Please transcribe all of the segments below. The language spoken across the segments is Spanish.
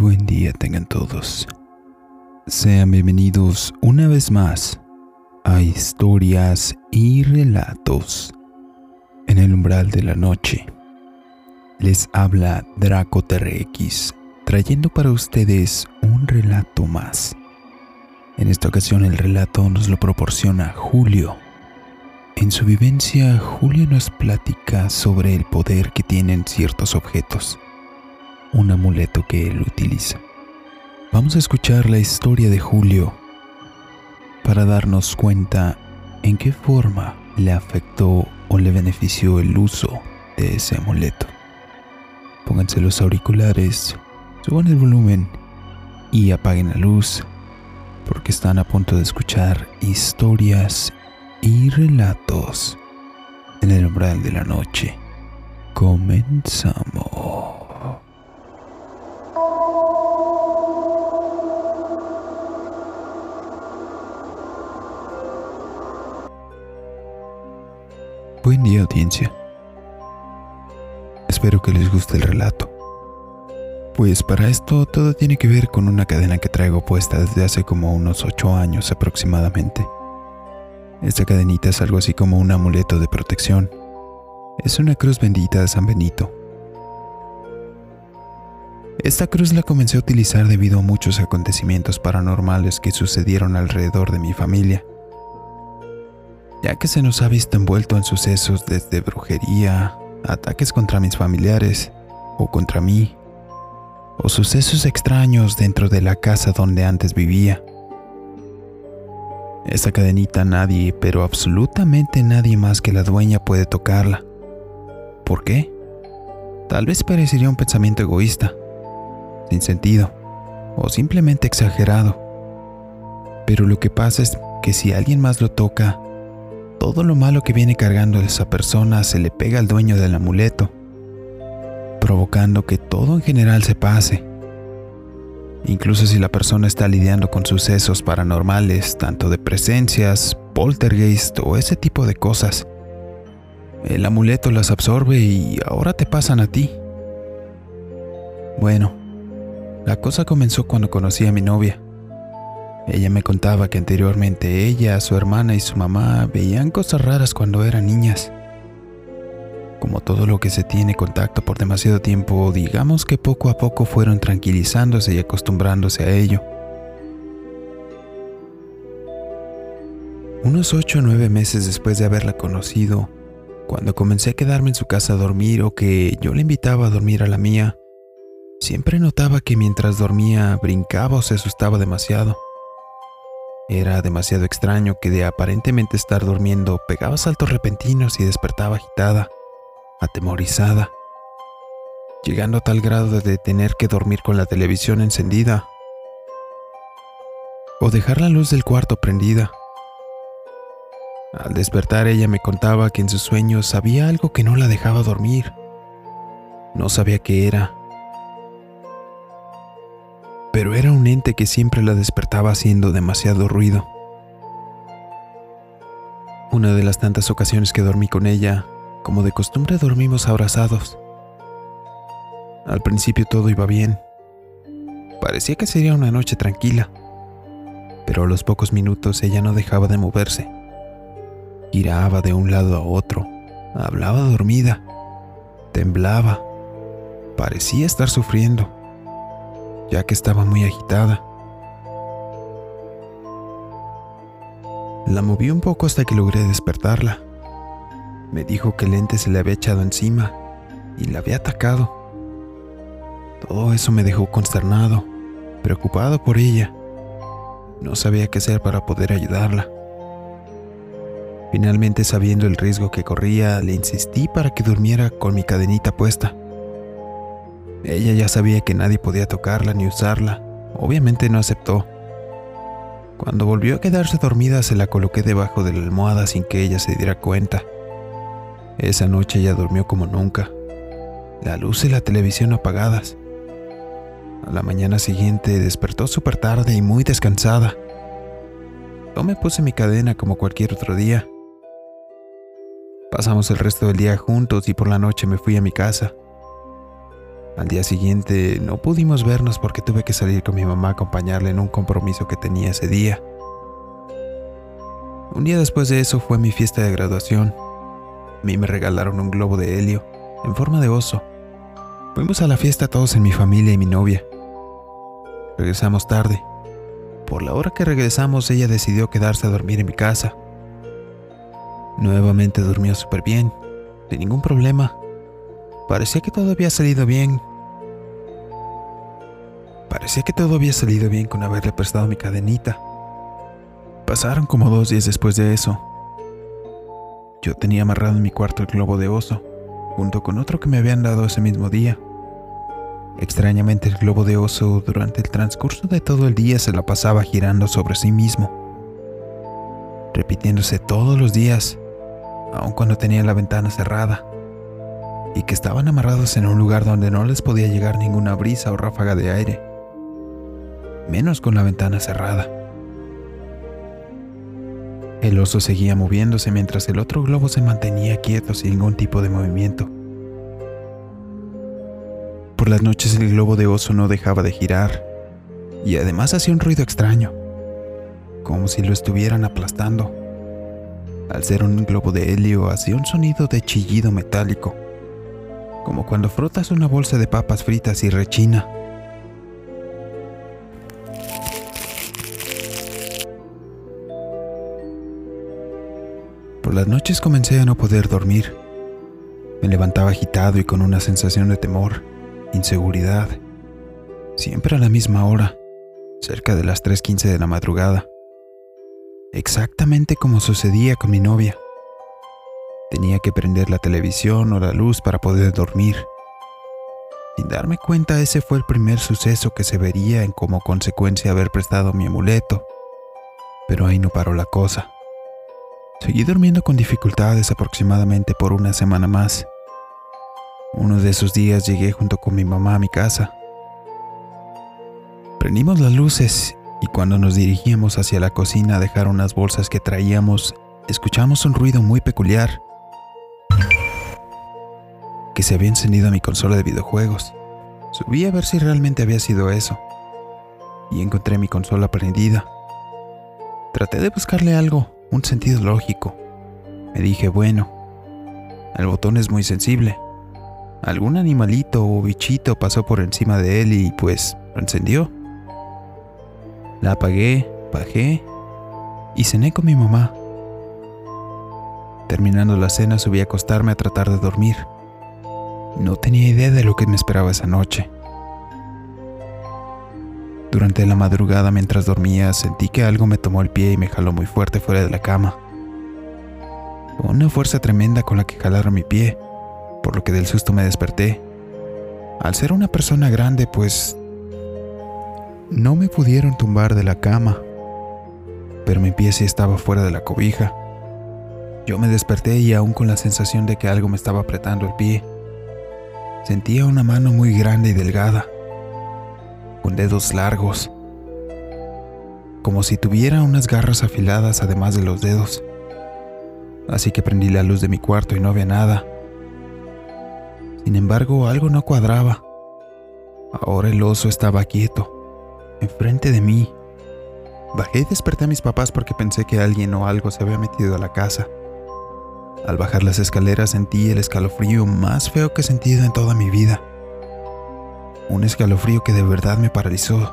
buen día tengan todos. Sean bienvenidos una vez más a historias y relatos en el umbral de la noche. Les habla Draco TRX, trayendo para ustedes un relato más. En esta ocasión el relato nos lo proporciona Julio. En su vivencia, Julio nos platica sobre el poder que tienen ciertos objetos un amuleto que él utiliza. Vamos a escuchar la historia de Julio para darnos cuenta en qué forma le afectó o le benefició el uso de ese amuleto. Pónganse los auriculares, suban el volumen y apaguen la luz porque están a punto de escuchar historias y relatos en el umbral de la noche. Comenzamos. Día audiencia. Espero que les guste el relato. Pues para esto todo tiene que ver con una cadena que traigo puesta desde hace como unos 8 años aproximadamente. Esta cadenita es algo así como un amuleto de protección. Es una cruz bendita de San Benito. Esta cruz la comencé a utilizar debido a muchos acontecimientos paranormales que sucedieron alrededor de mi familia ya que se nos ha visto envuelto en sucesos desde brujería, ataques contra mis familiares o contra mí, o sucesos extraños dentro de la casa donde antes vivía. Esa cadenita nadie, pero absolutamente nadie más que la dueña puede tocarla. ¿Por qué? Tal vez parecería un pensamiento egoísta, sin sentido, o simplemente exagerado. Pero lo que pasa es que si alguien más lo toca, todo lo malo que viene cargando esa persona se le pega al dueño del amuleto, provocando que todo en general se pase. Incluso si la persona está lidiando con sucesos paranormales, tanto de presencias, poltergeist o ese tipo de cosas, el amuleto las absorbe y ahora te pasan a ti. Bueno, la cosa comenzó cuando conocí a mi novia. Ella me contaba que anteriormente ella, su hermana y su mamá veían cosas raras cuando eran niñas. Como todo lo que se tiene contacto por demasiado tiempo, digamos que poco a poco fueron tranquilizándose y acostumbrándose a ello. Unos ocho o nueve meses después de haberla conocido, cuando comencé a quedarme en su casa a dormir o que yo le invitaba a dormir a la mía, siempre notaba que mientras dormía brincaba o se asustaba demasiado. Era demasiado extraño que de aparentemente estar durmiendo pegaba saltos repentinos y despertaba agitada, atemorizada, llegando a tal grado de tener que dormir con la televisión encendida o dejar la luz del cuarto prendida. Al despertar ella me contaba que en sus sueños había algo que no la dejaba dormir. No sabía qué era, pero era un ente que siempre la despertaba haciendo demasiado ruido. Una de las tantas ocasiones que dormí con ella, como de costumbre dormimos abrazados. Al principio todo iba bien. Parecía que sería una noche tranquila, pero a los pocos minutos ella no dejaba de moverse. Giraba de un lado a otro, hablaba dormida, temblaba, parecía estar sufriendo ya que estaba muy agitada. La moví un poco hasta que logré despertarla. Me dijo que el ente se le había echado encima y la había atacado. Todo eso me dejó consternado, preocupado por ella. No sabía qué hacer para poder ayudarla. Finalmente, sabiendo el riesgo que corría, le insistí para que durmiera con mi cadenita puesta. Ella ya sabía que nadie podía tocarla ni usarla. Obviamente no aceptó. Cuando volvió a quedarse dormida se la coloqué debajo de la almohada sin que ella se diera cuenta. Esa noche ella durmió como nunca. La luz y la televisión apagadas. A la mañana siguiente despertó súper tarde y muy descansada. Yo me puse mi cadena como cualquier otro día. Pasamos el resto del día juntos y por la noche me fui a mi casa. Al día siguiente no pudimos vernos porque tuve que salir con mi mamá a acompañarle en un compromiso que tenía ese día. Un día después de eso fue mi fiesta de graduación. A mí me regalaron un globo de helio en forma de oso. Fuimos a la fiesta todos en mi familia y mi novia. Regresamos tarde. Por la hora que regresamos ella decidió quedarse a dormir en mi casa. Nuevamente durmió súper bien, sin ningún problema. Parecía que todo había salido bien. Parecía que todo había salido bien con haberle prestado mi cadenita. Pasaron como dos días después de eso. Yo tenía amarrado en mi cuarto el globo de oso, junto con otro que me habían dado ese mismo día. Extrañamente el globo de oso durante el transcurso de todo el día se la pasaba girando sobre sí mismo, repitiéndose todos los días, aun cuando tenía la ventana cerrada, y que estaban amarrados en un lugar donde no les podía llegar ninguna brisa o ráfaga de aire, menos con la ventana cerrada. El oso seguía moviéndose mientras el otro globo se mantenía quieto sin ningún tipo de movimiento. Por las noches el globo de oso no dejaba de girar y además hacía un ruido extraño, como si lo estuvieran aplastando. Al ser un globo de helio hacía un sonido de chillido metálico, como cuando frotas una bolsa de papas fritas y rechina. Las noches comencé a no poder dormir. Me levantaba agitado y con una sensación de temor, inseguridad. Siempre a la misma hora, cerca de las 3.15 de la madrugada. Exactamente como sucedía con mi novia. Tenía que prender la televisión o la luz para poder dormir. Sin darme cuenta, ese fue el primer suceso que se vería en como consecuencia haber prestado mi amuleto. Pero ahí no paró la cosa. Seguí durmiendo con dificultades aproximadamente por una semana más. Uno de esos días llegué junto con mi mamá a mi casa. Prendimos las luces y cuando nos dirigíamos hacia la cocina a dejar unas bolsas que traíamos, escuchamos un ruido muy peculiar que se había encendido mi consola de videojuegos. Subí a ver si realmente había sido eso y encontré mi consola prendida. Traté de buscarle algo, un sentido lógico. Me dije, bueno, el botón es muy sensible. Algún animalito o bichito pasó por encima de él y pues lo encendió. La apagué, bajé y cené con mi mamá. Terminando la cena subí a acostarme a tratar de dormir. No tenía idea de lo que me esperaba esa noche. Durante la madrugada mientras dormía sentí que algo me tomó el pie y me jaló muy fuerte fuera de la cama. Una fuerza tremenda con la que jalaron mi pie, por lo que del susto me desperté. Al ser una persona grande, pues no me pudieron tumbar de la cama, pero mi pie sí estaba fuera de la cobija. Yo me desperté y aún con la sensación de que algo me estaba apretando el pie, sentía una mano muy grande y delgada con dedos largos, como si tuviera unas garras afiladas además de los dedos. Así que prendí la luz de mi cuarto y no había nada. Sin embargo, algo no cuadraba. Ahora el oso estaba quieto, enfrente de mí. Bajé y desperté a mis papás porque pensé que alguien o algo se había metido a la casa. Al bajar las escaleras sentí el escalofrío más feo que he sentido en toda mi vida un escalofrío que de verdad me paralizó.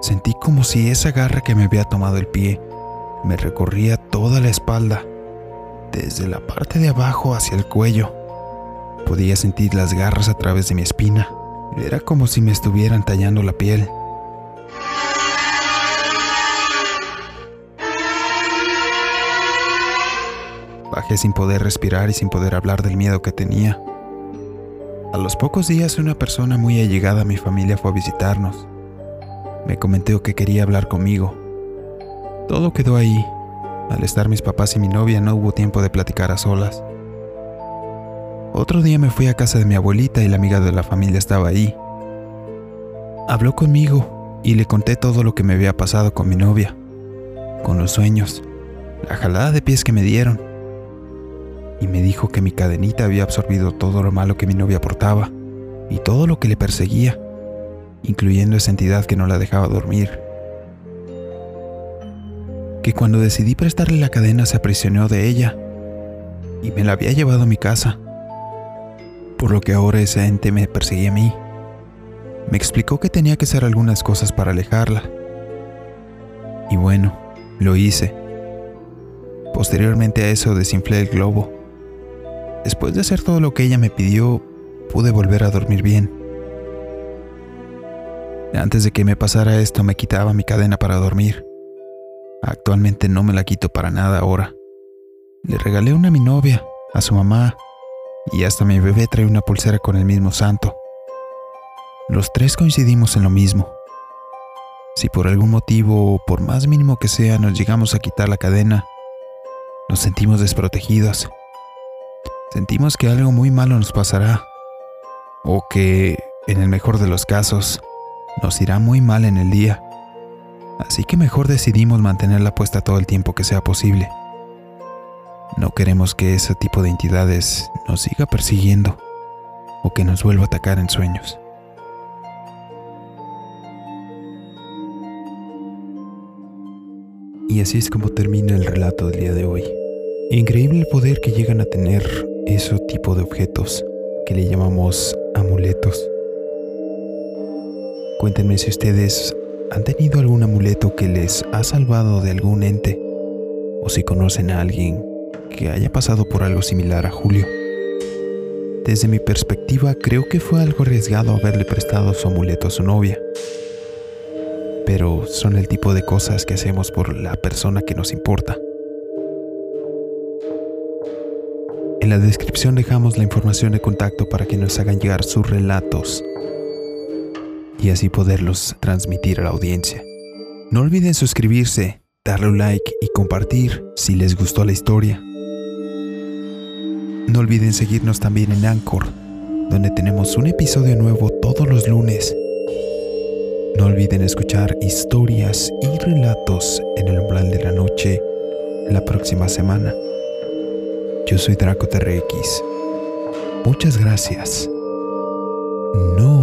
Sentí como si esa garra que me había tomado el pie me recorría toda la espalda, desde la parte de abajo hacia el cuello. Podía sentir las garras a través de mi espina. Era como si me estuvieran tallando la piel. Bajé sin poder respirar y sin poder hablar del miedo que tenía. A los pocos días una persona muy allegada a mi familia fue a visitarnos. Me comentó que quería hablar conmigo. Todo quedó ahí. Al estar mis papás y mi novia no hubo tiempo de platicar a solas. Otro día me fui a casa de mi abuelita y la amiga de la familia estaba ahí. Habló conmigo y le conté todo lo que me había pasado con mi novia, con los sueños, la jalada de pies que me dieron. Y me dijo que mi cadenita había absorbido todo lo malo que mi novia portaba y todo lo que le perseguía, incluyendo esa entidad que no la dejaba dormir. Que cuando decidí prestarle la cadena se aprisionó de ella y me la había llevado a mi casa, por lo que ahora ese ente me perseguía a mí. Me explicó que tenía que hacer algunas cosas para alejarla. Y bueno, lo hice. Posteriormente a eso desinflé el globo. Después de hacer todo lo que ella me pidió, pude volver a dormir bien. Antes de que me pasara esto me quitaba mi cadena para dormir. Actualmente no me la quito para nada ahora. Le regalé una a mi novia, a su mamá, y hasta mi bebé trae una pulsera con el mismo santo. Los tres coincidimos en lo mismo. Si por algún motivo, por más mínimo que sea, nos llegamos a quitar la cadena, nos sentimos desprotegidos. Sentimos que algo muy malo nos pasará. O que, en el mejor de los casos, nos irá muy mal en el día. Así que mejor decidimos mantenerla puesta todo el tiempo que sea posible. No queremos que ese tipo de entidades nos siga persiguiendo o que nos vuelva a atacar en sueños. Y así es como termina el relato del día de hoy. Increíble el poder que llegan a tener ese tipo de objetos que le llamamos amuletos. Cuéntenme si ustedes han tenido algún amuleto que les ha salvado de algún ente o si conocen a alguien que haya pasado por algo similar a Julio. Desde mi perspectiva creo que fue algo arriesgado haberle prestado su amuleto a su novia pero son el tipo de cosas que hacemos por la persona que nos importa. En la descripción dejamos la información de contacto para que nos hagan llegar sus relatos y así poderlos transmitir a la audiencia. No olviden suscribirse, darle un like y compartir si les gustó la historia. No olviden seguirnos también en Anchor, donde tenemos un episodio nuevo todos los lunes no olviden escuchar historias y relatos en el umbral de la noche la próxima semana. Yo soy Draco TRX. Muchas gracias. No